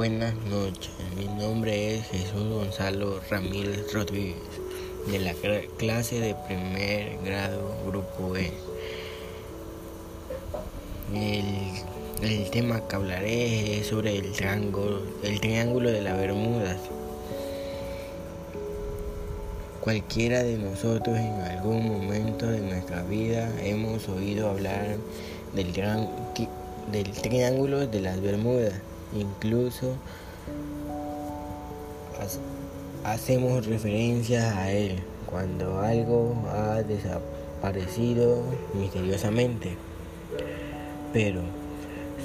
Buenas noches, mi nombre es Jesús Gonzalo Ramírez Rodríguez, de la clase de primer grado, grupo E. El, tema que hablaré es sobre el triángulo, el triángulo de las Bermudas. Cualquiera de nosotros en algún momento de nuestra vida hemos oído hablar del, del triángulo de las Bermudas Incluso hacemos referencia a él cuando algo ha desaparecido misteriosamente. Pero,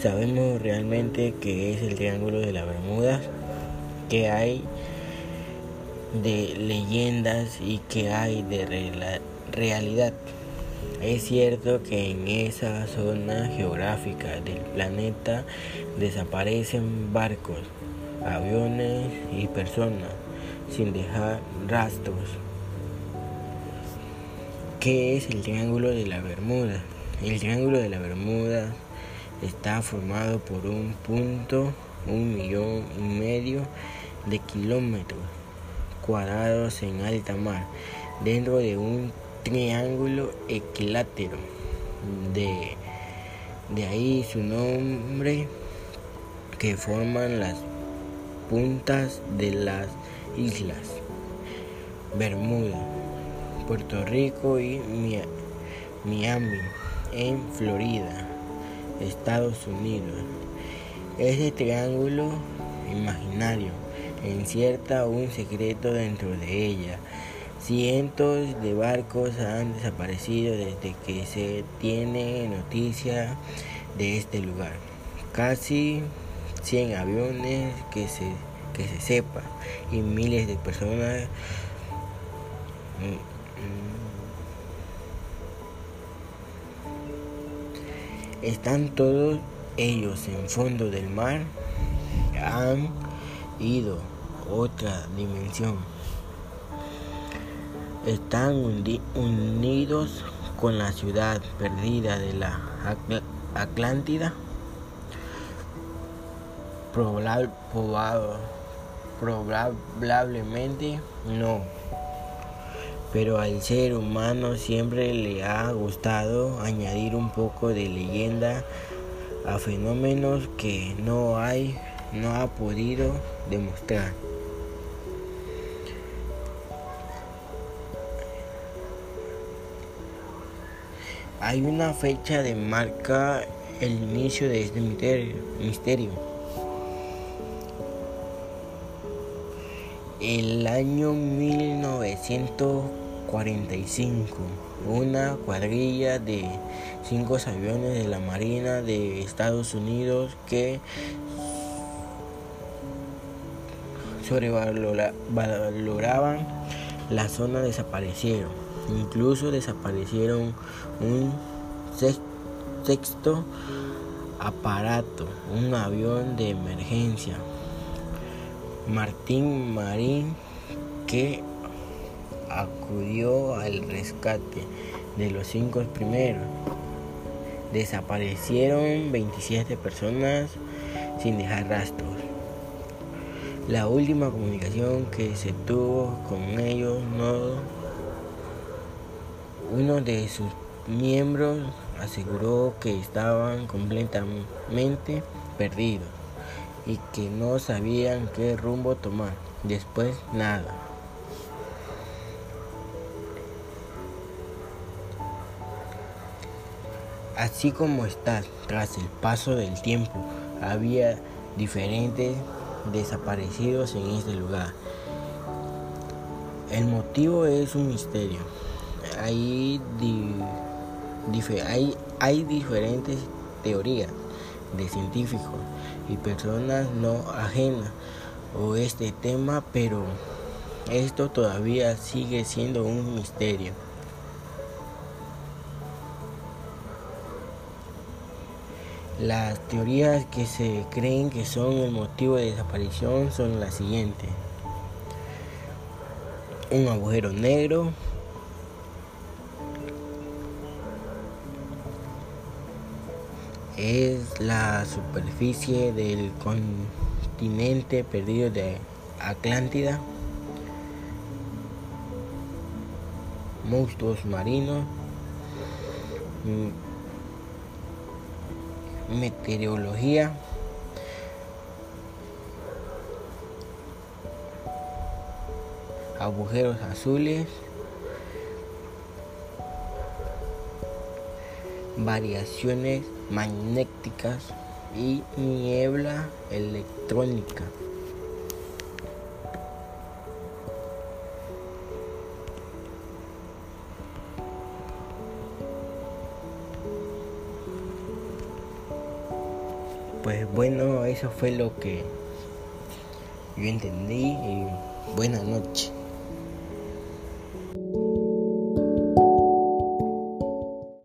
¿sabemos realmente qué es el Triángulo de la Bermuda? ¿Qué hay de leyendas y qué hay de realidad? Es cierto que en esa zona geográfica del planeta desaparecen barcos, aviones y personas sin dejar rastros. ¿Qué es el Triángulo de la Bermuda? El Triángulo de la Bermuda está formado por un punto, un millón y medio de kilómetros cuadrados en alta mar, dentro de un triángulo equilátero. De, de ahí su nombre que forman las puntas de las islas Bermuda, Puerto Rico y Miami en Florida, Estados Unidos. Ese triángulo imaginario encierta un secreto dentro de ella Cientos de barcos han desaparecido desde que se tiene noticia de este lugar. Casi 100 aviones que se, que se sepa y miles de personas mm, están todos ellos en fondo del mar han ido otra dimensión están unidos con la ciudad perdida de la Atlántida. Probablemente no. Pero al ser humano siempre le ha gustado añadir un poco de leyenda a fenómenos que no hay, no ha podido demostrar. Hay una fecha de marca el inicio de este misterio. El año 1945, una cuadrilla de cinco aviones de la Marina de Estados Unidos que sobrevaloraban la zona desaparecieron. Incluso desaparecieron un sexto aparato, un avión de emergencia. Martín Marín que acudió al rescate de los cinco primeros. Desaparecieron 27 personas sin dejar rastros. La última comunicación que se tuvo con ellos no uno de sus miembros aseguró que estaban completamente perdidos y que no sabían qué rumbo tomar. Después nada. Así como está, tras el paso del tiempo, había diferentes desaparecidos en este lugar. El motivo es un misterio hay, hay, hay diferentes teorías de científicos y personas no ajenas a este tema, pero esto todavía sigue siendo un misterio. Las teorías que se creen que son el motivo de desaparición son las siguientes. Un agujero negro, es la superficie del continente perdido de Atlántida, monstruos marinos, meteorología, agujeros azules, variaciones magnéticas y niebla electrónica. Pues bueno, eso fue lo que yo entendí y buenas noches.